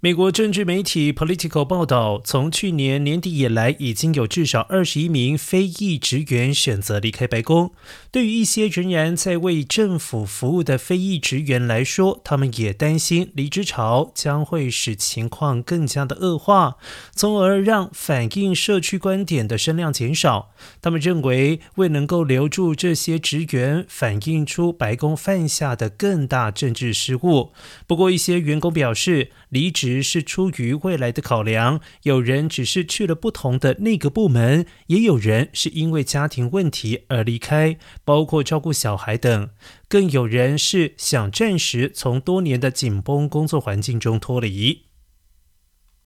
美国政治媒体 Political 报道，从去年年底以来，已经有至少二十一名非裔职员选择离开白宫。对于一些仍然在为政府服务的非裔职员来说，他们也担心离职潮将会使情况更加的恶化，从而让反映社区观点的声量减少。他们认为，未能够留住这些职员，反映出白宫犯下的更大政治失误。不过，一些员工表示，离职。只是出于未来的考量，有人只是去了不同的那个部门，也有人是因为家庭问题而离开，包括照顾小孩等，更有人是想暂时从多年的紧绷工作环境中脱离。